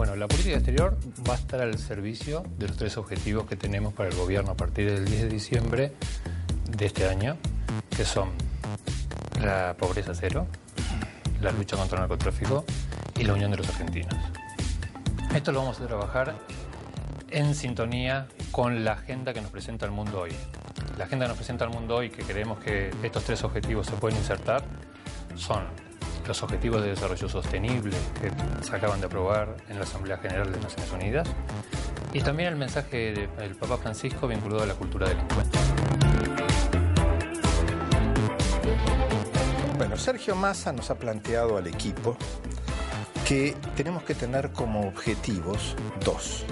Bueno, la política exterior va a estar al servicio de los tres objetivos que tenemos para el gobierno a partir del 10 de diciembre de este año, que son la pobreza cero, la lucha contra el narcotráfico y la unión de los argentinos. Esto lo vamos a trabajar en sintonía con la agenda que nos presenta el mundo hoy. La agenda que nos presenta el mundo hoy, que creemos que estos tres objetivos se pueden insertar, son los Objetivos de Desarrollo Sostenible que se acaban de aprobar en la Asamblea General de Naciones Unidas y también el mensaje del Papa Francisco vinculado a la cultura del encuentro. Bueno, Sergio Massa nos ha planteado al equipo que tenemos que tener como objetivos dos.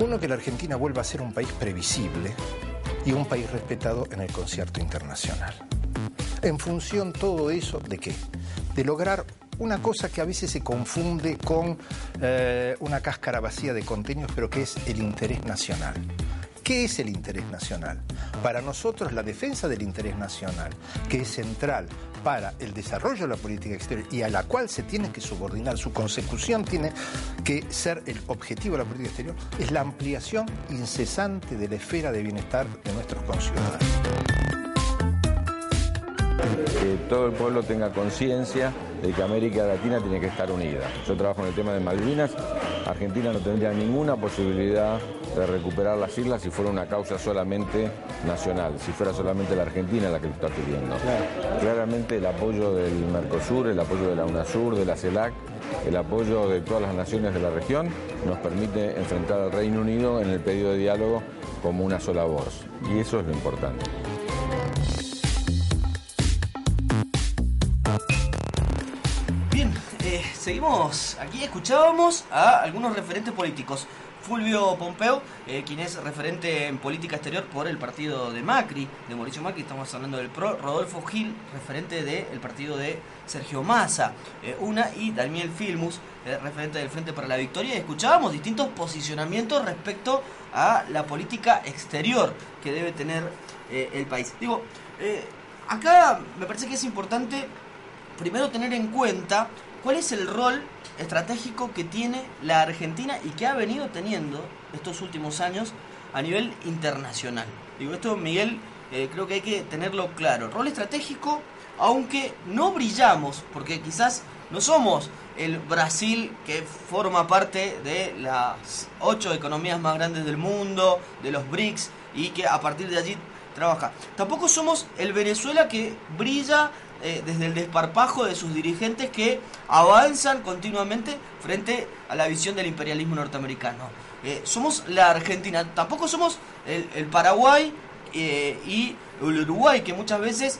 Uno, que la Argentina vuelva a ser un país previsible y un país respetado en el concierto internacional. En función todo eso de qué? De lograr una cosa que a veces se confunde con eh, una cáscara vacía de contenidos, pero que es el interés nacional. ¿Qué es el interés nacional? Para nosotros la defensa del interés nacional, que es central para el desarrollo de la política exterior y a la cual se tiene que subordinar, su consecución tiene que ser el objetivo de la política exterior, es la ampliación incesante de la esfera de bienestar de nuestros conciudadanos. Que todo el pueblo tenga conciencia de que América Latina tiene que estar unida. Yo trabajo en el tema de Malvinas, Argentina no tendría ninguna posibilidad de recuperar las islas si fuera una causa solamente nacional, si fuera solamente la Argentina la que lo está pidiendo. Claramente el apoyo del Mercosur, el apoyo de la UNASUR, de la CELAC, el apoyo de todas las naciones de la región nos permite enfrentar al Reino Unido en el pedido de diálogo como una sola voz. Y eso es lo importante. Seguimos aquí, escuchábamos a algunos referentes políticos. Fulvio Pompeo, eh, quien es referente en política exterior por el partido de Macri, de Mauricio Macri, estamos hablando del PRO, Rodolfo Gil, referente del partido de Sergio Massa, eh, una, y Daniel Filmus, eh, referente del Frente para la Victoria, y escuchábamos distintos posicionamientos respecto a la política exterior que debe tener el país. Digo, acá me parece que es importante primero tener en cuenta cuál es el rol estratégico que tiene la Argentina y que ha venido teniendo estos últimos años a nivel internacional. Digo, esto Miguel eh, creo que hay que tenerlo claro. Rol estratégico, aunque no brillamos, porque quizás no somos el Brasil que forma parte de las ocho economías más grandes del mundo, de los BRICS, y que a partir de allí trabaja. Tampoco somos el Venezuela que brilla eh, desde el desparpajo de sus dirigentes que avanzan continuamente frente a la visión del imperialismo norteamericano. Eh, somos la Argentina, tampoco somos el, Paraguay eh, y el Uruguay, que muchas veces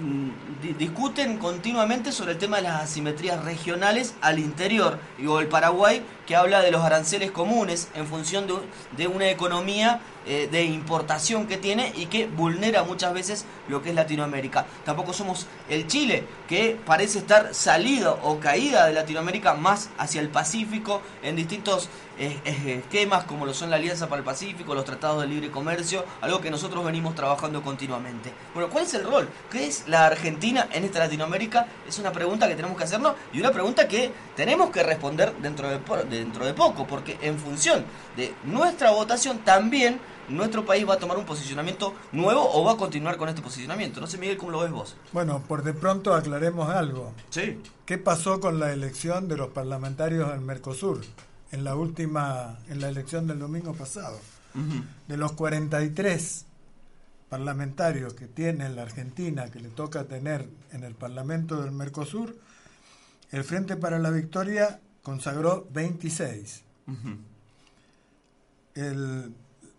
mm, discuten continuamente sobre el tema de las asimetrías regionales al interior, o el Paraguay que habla de los aranceles comunes en función de, de una economía eh, de importación que tiene y que vulnera muchas veces lo que es Latinoamérica. Tampoco somos el Chile, que parece estar salido o caída de Latinoamérica más hacia el Pacífico en distintos eh, esquemas como lo son la Alianza para el Pacífico, los tratados de libre comercio, algo que nosotros venimos trabajando continuamente. Bueno, ¿cuál es el rol? ¿Qué es la Argentina en esta Latinoamérica? Es una pregunta que tenemos que hacernos y una pregunta que tenemos que responder dentro de, dentro de poco, porque en función de nuestra votación también nuestro país va a tomar un posicionamiento nuevo o va a continuar con este posicionamiento. No sé, Miguel, ¿cómo lo ves vos? Bueno, por de pronto aclaremos algo. Sí. ¿Qué pasó con la elección de los parlamentarios del Mercosur en la última, en la elección del domingo pasado? De los 43 parlamentarios que tiene la Argentina, que le toca tener en el Parlamento del Mercosur, el Frente para la Victoria consagró 26. el,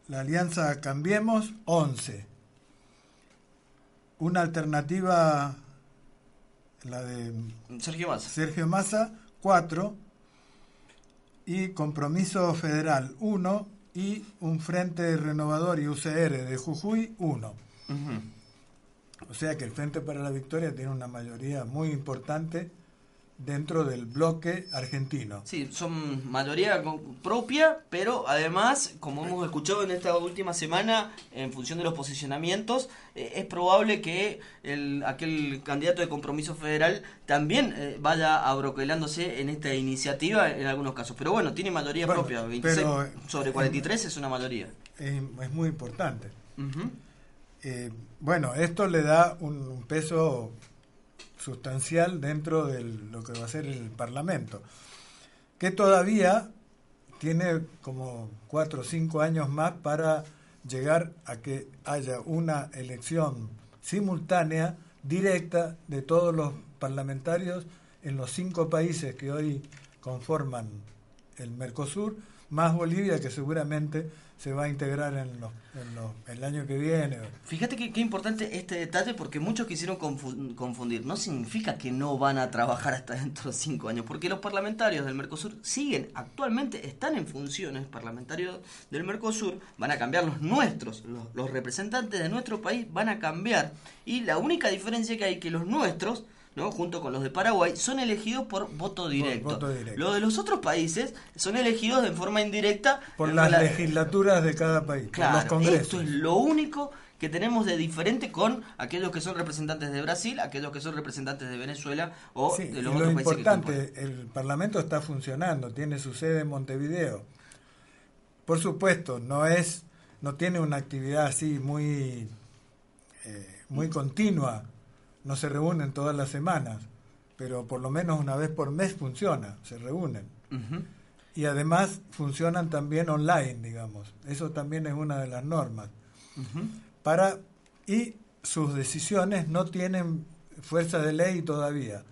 la alianza Cambiemos, 11. Una alternativa, la de Sergio Massa, Sergio Massa 4. Y Compromiso Federal, 1. Y un Frente Renovador y UCR de Jujuy, 1. O sea que el Frente para la Victoria tiene una mayoría muy importante dentro del bloque argentino. Sí, son mayoría propia, pero además, como hemos escuchado en esta última semana, en función de los posicionamientos, eh, es probable que el, aquel candidato de compromiso federal también eh, vaya abroquelándose en esta iniciativa en algunos casos. Pero bueno, tiene mayoría propia, 26 sobre 43 es una mayoría. Es, muy importante. Eh, bueno, esto le da un peso sustancial dentro de lo que va a ser el Parlamento, que todavía tiene como cuatro o cinco años más para llegar a que haya una elección simultánea, directa, de todos los parlamentarios en los cinco países que hoy conforman el Mercosur, más Bolivia, que seguramente se va a integrar en, el año que viene. Fíjate qué importante este detalle porque muchos quisieron confundir. No significa que no van a trabajar hasta dentro de cinco años, porque los parlamentarios del Mercosur siguen, actualmente están en funciones, parlamentarios del Mercosur, van a cambiar los nuestros, los, los representantes de nuestro país van a cambiar. Y la única diferencia que hay que los nuestros ¿no? junto con los de Paraguay, son elegidos por voto directo. Los de los otros países son elegidos de forma indirecta por las legislaturas de cada país, por los congresos. Esto es lo único que tenemos de diferente con aquellos que son representantes de Brasil, aquellos que son representantes de Venezuela o de los otros lo importante, el Parlamento está funcionando, tiene su sede en Montevideo. Por supuesto, no es no tiene una actividad así muy eh, muy continua no se reúnen todas las semanas, pero por lo menos una vez por mes funciona, se reúnen. Y además funcionan también online, digamos. Eso también es una de las normas. Para y sus decisiones no tienen fuerza de ley todavía,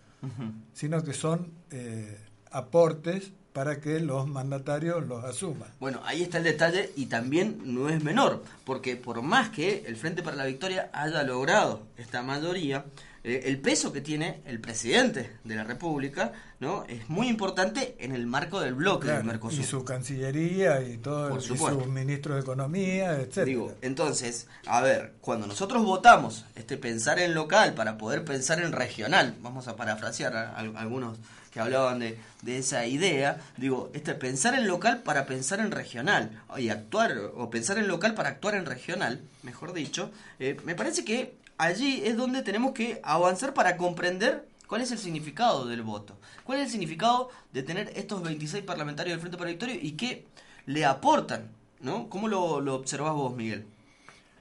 sino que son eh, aportes para que los mandatarios los asuman. Bueno, ahí está el detalle y también no es menor, porque por más que el Frente para la Victoria haya logrado esta mayoría, eh, el peso que tiene el presidente de la República no es muy importante en el marco del bloque del Mercosur. Y su cancillería y todo, y su ministro de Economía, etc. Digo, entonces, a ver, cuando nosotros votamos este pensar en local para poder pensar en regional, vamos a parafrasear a algunos que hablaban de, de, esa idea, digo, este pensar en local para pensar en regional, y actuar, o pensar en local para actuar en regional, mejor dicho, eh, me parece que allí es donde tenemos que avanzar para comprender cuál es el significado del voto, cuál es el significado de tener estos 26 parlamentarios del Frente para Victoria y qué le aportan, ¿no? ¿Cómo lo, lo observás vos, Miguel?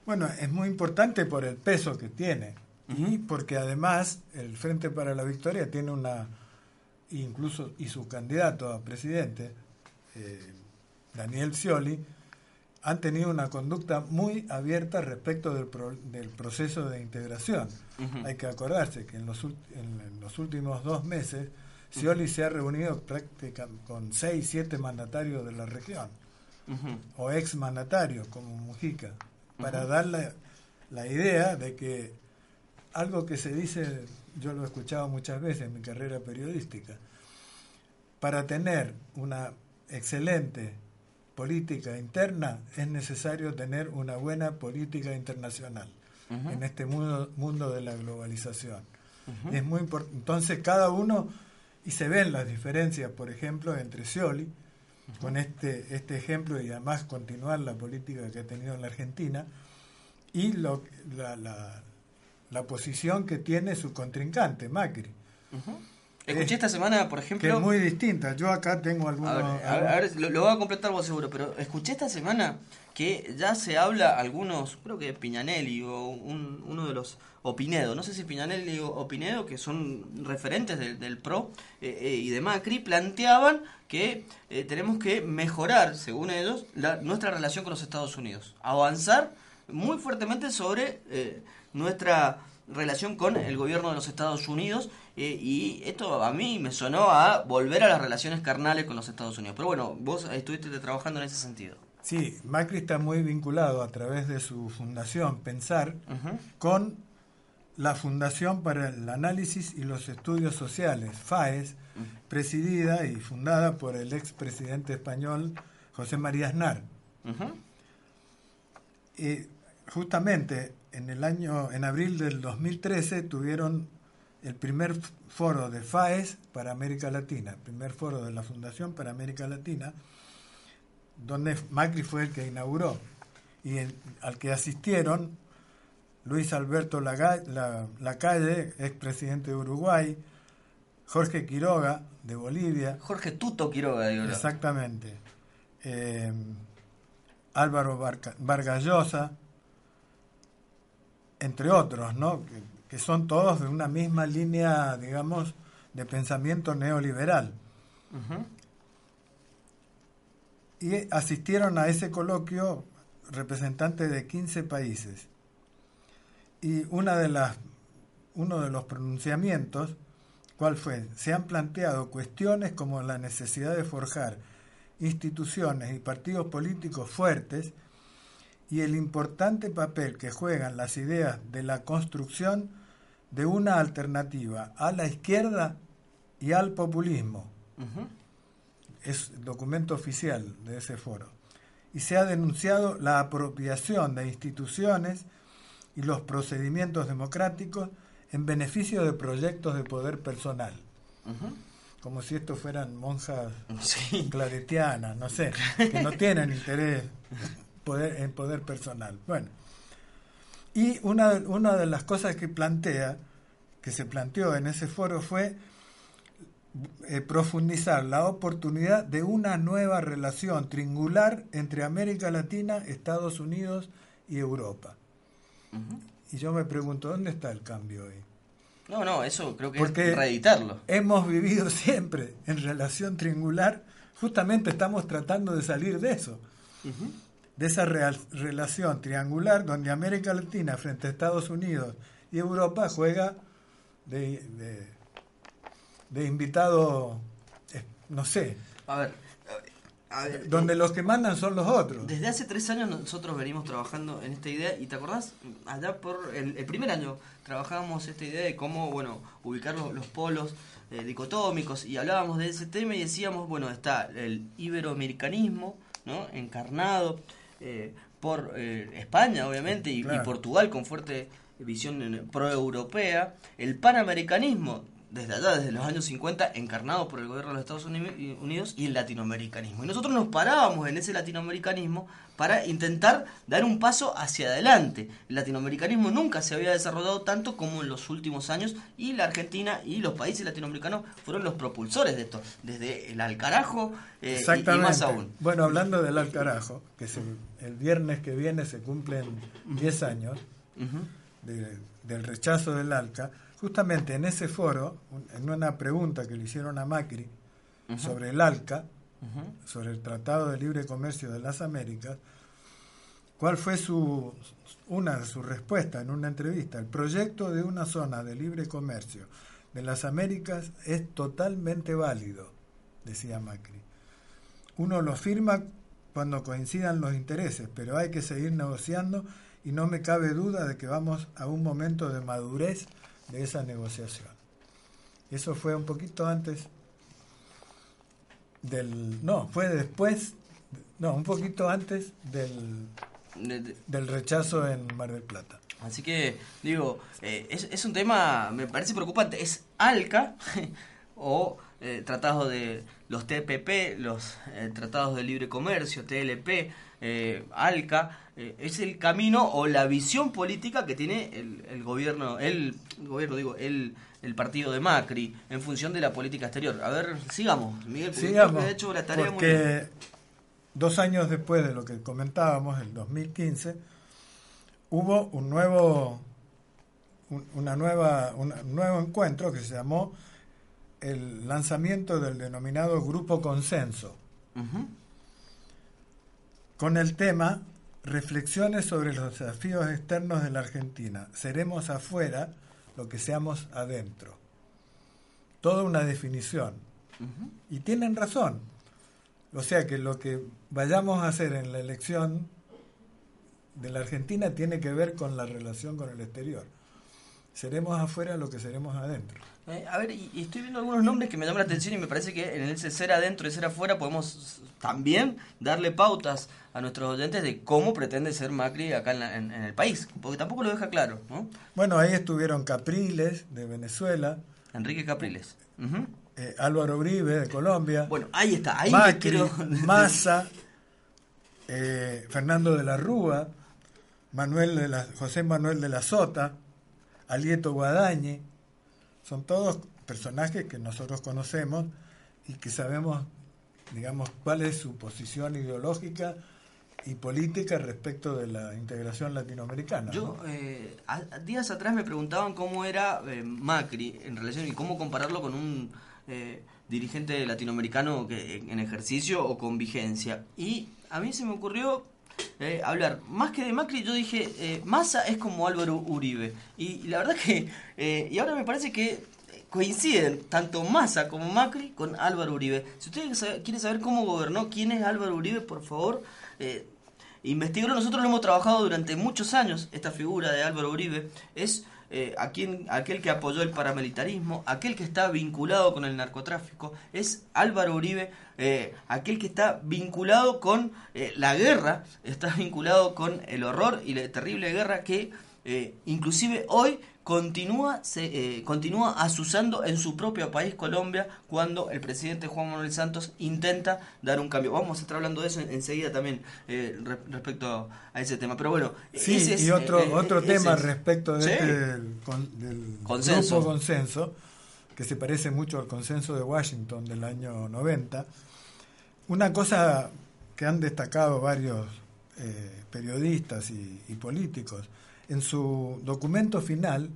Bueno, es muy importante por el peso que tiene y porque además el Frente para la Victoria tiene una incluso y su candidato a presidente, eh, Daniel Scioli, han tenido una conducta muy abierta respecto del, del proceso de integración. Hay que acordarse que en los, en, los últimos dos meses Scioli se ha reunido prácticamente con seis, siete mandatarios de la región, o ex mandatarios como Mujica, para dar la, la idea de que algo que se dice yo lo he escuchado muchas veces en mi carrera periodística, para tener una excelente política interna es necesario tener una buena política internacional en este mundo, mundo de la globalización. Es muy Entonces cada uno, y se ven las diferencias, por ejemplo, entre Scioli, con este, este ejemplo y además continuar la política que ha tenido en la Argentina, y lo, la, la posición que tiene su contrincante, Macri. Escuché esta semana, por ejemplo... Que es muy distinta. Yo acá tengo algunos... A ver, lo, voy a completar vos seguro, pero escuché esta semana que ya se habla algunos, creo que Piñanelli o uno de los... Opinedo, no sé si Piñanelli o Pinedo, que son referentes del, PRO eh, eh, y de Macri, planteaban que eh, tenemos que mejorar, según ellos, la, nuestra relación con los Estados Unidos. Avanzar muy fuertemente sobre nuestra relación con el gobierno de los Estados Unidos eh, y esto a mí me sonó a volver a las relaciones carnales con los Estados Unidos. Pero bueno, vos estuviste trabajando en ese sentido. Sí, Macri está muy vinculado a través de su fundación Pensar con la Fundación para el Análisis y los Estudios Sociales, FAES, presidida y fundada por el expresidente español José María Aznar. Y justamente en el año, en abril del 2013, tuvieron el primer foro de FAES para América Latina, el primer foro de la Fundación para América Latina, donde Macri fue el que inauguró y al que asistieron Luis Alberto Lacalle, expresidente de Uruguay, Jorge Quiroga, de Bolivia. Jorge Tuto Quiroga, digo. Exactamente. Eh, Álvaro Vargallosa, entre otros, ¿no? Que, son todos de una misma línea, digamos, de pensamiento neoliberal. Y asistieron a ese coloquio representantes de 15 países. Y una de las, uno de los pronunciamientos, ¿cuál fue? Se han planteado cuestiones como la necesidad de forjar instituciones y partidos políticos fuertes y el importante papel que juegan las ideas de la construcción de una alternativa a la izquierda y al populismo. Es documento oficial de ese foro. Y se ha denunciado la apropiación de instituciones y los procedimientos democráticos en beneficio de proyectos de poder personal. Como si estos fueran monjas claretianas, no sé, que no tienen interés poder, en poder personal. Bueno, y una, una de las cosas que plantea, que se planteó en ese foro fue eh, profundizar la oportunidad de una nueva relación triangular entre América Latina, Estados Unidos y Europa. Y yo me pregunto, ¿dónde está el cambio hoy? No, no, eso creo que Porque es reeditarlo. Hemos vivido siempre en relación triangular, justamente estamos tratando de salir de eso, de esa relación triangular donde América Latina frente a Estados Unidos y Europa juega de, de, invitado, eh, no sé. A ver, donde los que mandan son los otros. Desde hace tres años nosotros venimos trabajando en esta idea y te acordás, allá por el, primer año trabajábamos esta idea de cómo, bueno, ubicar los, polos eh, dicotómicos y hablábamos de ese tema y decíamos, bueno, está el iberoamericanismo, ¿no? Encarnado eh, por eh, España, obviamente, y, y Portugal con fuerte visión pro-europea, el panamericanismo desde allá, desde los años 50, encarnado por el gobierno de los Estados Unidos y el latinoamericanismo. Y nosotros nos parábamos en ese latinoamericanismo para intentar dar un paso hacia adelante. El latinoamericanismo nunca se había desarrollado tanto como en los últimos años y la Argentina y los países latinoamericanos fueron los propulsores de esto, desde el Alcarajo eh, y, más aún. Bueno, hablando del Alcarajo, que el viernes que viene se cumplen 10 años del rechazo del ALCA, Justamente en ese foro, en una pregunta que le hicieron a Macri sobre el ALCA, sobre el Tratado de Libre Comercio de las Américas, ¿cuál fue su, una de sus respuestas en una entrevista? El proyecto de una zona de libre comercio de las Américas es totalmente válido, decía Macri. Uno lo firma cuando coincidan los intereses, pero hay que seguir negociando y no me cabe duda de que vamos a un momento de madurez de esa negociación. Eso fue un poquito antes del... No, fue después, no, un poquito antes del, del rechazo en Mar del Plata. Así que, digo, eh, es, es, un tema, me parece preocupante. Es ALCA o eh, tratados de los TPP, los eh, tratados de libre comercio, TLP, ALCA, eh, es el camino o la visión política que tiene el, gobierno, el, gobierno, digo, el, el partido de Macri en función de la política exterior. A ver, sigamos, Miguel, sigamos, hecho la tarea porque dos años después de lo que comentábamos, el 2015, hubo un nuevo, una nueva, un nuevo encuentro que se llamó el lanzamiento del denominado Grupo Consenso, con el tema Reflexiones sobre los desafíos externos de la Argentina. Seremos afuera lo que seamos adentro. Toda una definición. Y tienen razón. O sea que lo que vayamos a hacer en la elección de la Argentina tiene que ver con la relación con el exterior. Seremos afuera lo que seremos adentro. Eh, a ver, y, estoy viendo algunos nombres que me llaman la atención y me parece que en ese ser adentro y ser afuera podemos también darle pautas a nuestros oyentes de cómo pretende ser Macri acá en, el país, porque tampoco lo deja claro. ¿no? Bueno, ahí estuvieron Capriles de Venezuela. Enrique Capriles. Eh, Álvaro Uribe de Colombia. Bueno, ahí está. Ahí Macri, Massa, eh, Fernando de la Rúa, Manuel de la, José Manuel de la Sota, Alieto Guadañi son todos personajes que nosotros conocemos y que sabemos, digamos, cuál es su posición ideológica y política respecto de la integración latinoamericana. Yo, eh, días atrás me preguntaban cómo era eh, Macri en relación y cómo compararlo con un eh, dirigente latinoamericano que, en ejercicio o con vigencia. Y a mí se me ocurrió hablar más que de Macri, yo dije, Massa es como Álvaro Uribe. Y, la verdad que, y ahora me parece que coinciden tanto Massa como Macri con Álvaro Uribe. Si usted quiere saber cómo gobernó, quién es Álvaro Uribe, por favor, eh, Nosotros lo hemos trabajado durante muchos años, esta figura de Álvaro Uribe. Es eh, aquel que apoyó el paramilitarismo, aquel que está vinculado con el narcotráfico. Es Álvaro Uribe, eh, aquel que está vinculado con eh, la guerra, está vinculado con el horror y la terrible guerra que inclusive hoy continúa, se, eh, continúa asusando en su propio país, Colombia, cuando el presidente Juan Manuel Santos intenta dar un cambio. Vamos a estar hablando de eso enseguida también eh, respecto a ese tema. Pero bueno, sí, y otro, eh, otro tema respecto de este, del, consenso. grupo consenso, que se parece mucho al consenso de Washington del año 90. Una cosa que han destacado varios periodistas y políticos, en su documento final,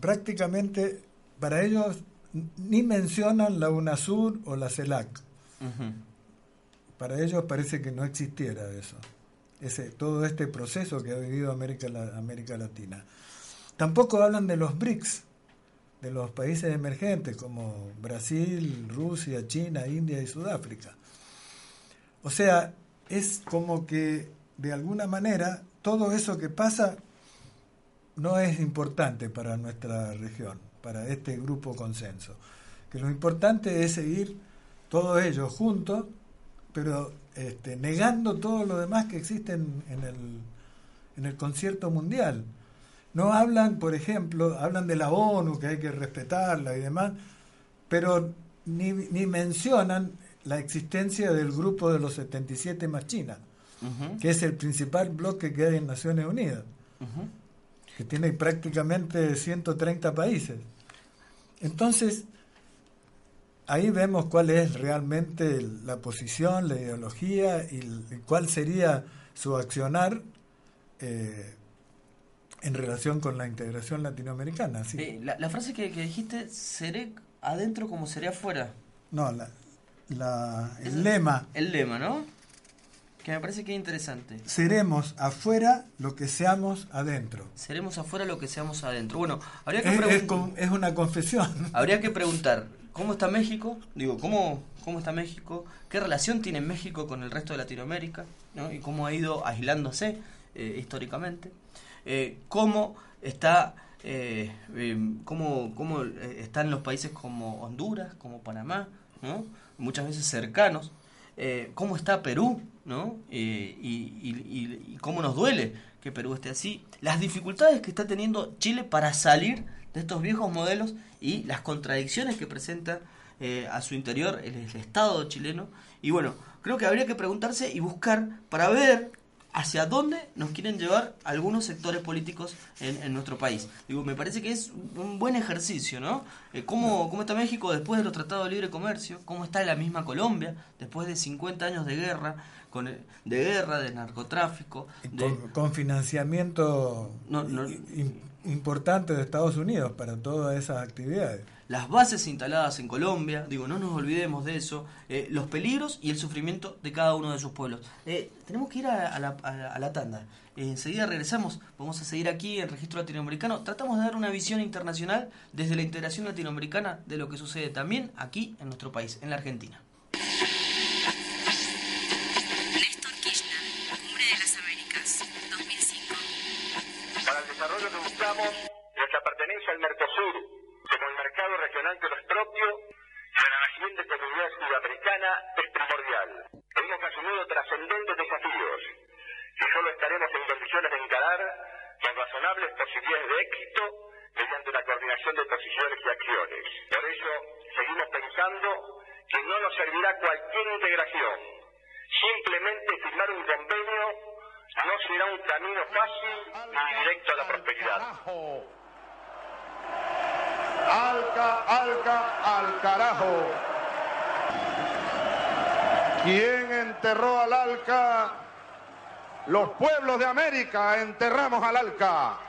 prácticamente para ellos ni mencionan la UNASUR o la CELAC. Para ellos parece que no existiera eso, ese, todo este proceso que ha vivido América, América Latina. Tampoco hablan de los BRICS, de los países emergentes como Brasil, Rusia, China, India y Sudáfrica. O sea, es como que de alguna manera todo eso que pasa no es importante para nuestra región, para este grupo consenso. Que lo importante es seguir todos ellos juntos, pero este, negando todo lo demás que existe en, el, en el concierto mundial. No hablan, por ejemplo, hablan de la ONU, que hay que respetarla y demás, pero ni, ni mencionan la existencia del grupo de los 77 más China, que es el principal bloque que hay en Naciones Unidas que tiene prácticamente 130 países. Entonces, ahí vemos cuál es realmente la posición, la ideología y, cuál sería su accionar eh, en relación con la integración latinoamericana. ¿sí? Eh, la, frase que, dijiste, seré adentro como seré afuera. No, la, la, el lema. El lema, ¿no? Que me parece que es interesante. Seremos afuera lo que seamos adentro. Seremos afuera lo que seamos adentro. Bueno, habría que es, es, una confesión. Habría que preguntar, ¿cómo está México? Digo, ¿cómo, ¿cómo está México? ¿Qué relación tiene México con el resto de Latinoamérica? ¿no? Y cómo ha ido aislándose eh, históricamente. Eh, ¿Cómo está... Eh, cómo, cómo están los países como Honduras, como Panamá, ¿no? muchas veces cercanos eh, cómo está Perú, ¿no? Eh, y, cómo nos duele que Perú esté así, las dificultades que está teniendo Chile para salir de estos viejos modelos y las contradicciones que presenta eh, a su interior el Estado chileno. Y bueno, creo que habría que preguntarse y buscar para ver hacia dónde nos quieren llevar algunos sectores políticos en, nuestro país. Digo, me parece que es un buen ejercicio, ¿no? Eh, ¿cómo, está México después de los tratados de libre comercio? ¿Cómo está la misma Colombia después de 50 años de guerra? Con, de guerra, de narcotráfico. Con, financiamiento importante de Estados Unidos para todas esas actividades las bases instaladas en Colombia, digo, no nos olvidemos de eso, eh, los peligros y el sufrimiento de cada uno de sus pueblos. Eh, tenemos que ir a, la, tanda. Eh, enseguida regresamos, vamos a seguir aquí en Registro Latinoamericano. Tratamos de dar una visión internacional desde la integración latinoamericana de lo que sucede también aquí en nuestro país, en la Argentina. Néstor Kirchner, Cumbre de las Américas, 2005. Para el desarrollo que buscamos, nuestra pertenencia del Mercosur como el mercado regional que nos es propio para la siguiente comunidad sudamericana es primordial. Hemos asumido trascendentes desafíos que solo estaremos en con razonables posibilidades de éxito mediante la coordinación de posiciones y acciones. Por eso seguimos pensando que no nos servirá cualquier integración. Simplemente firmar un convenio no será un camino fácil ni directo a la prosperidad. Alca, alca, al carajo. ¿Quién enterró al alca? Los pueblos de América enterramos al alca.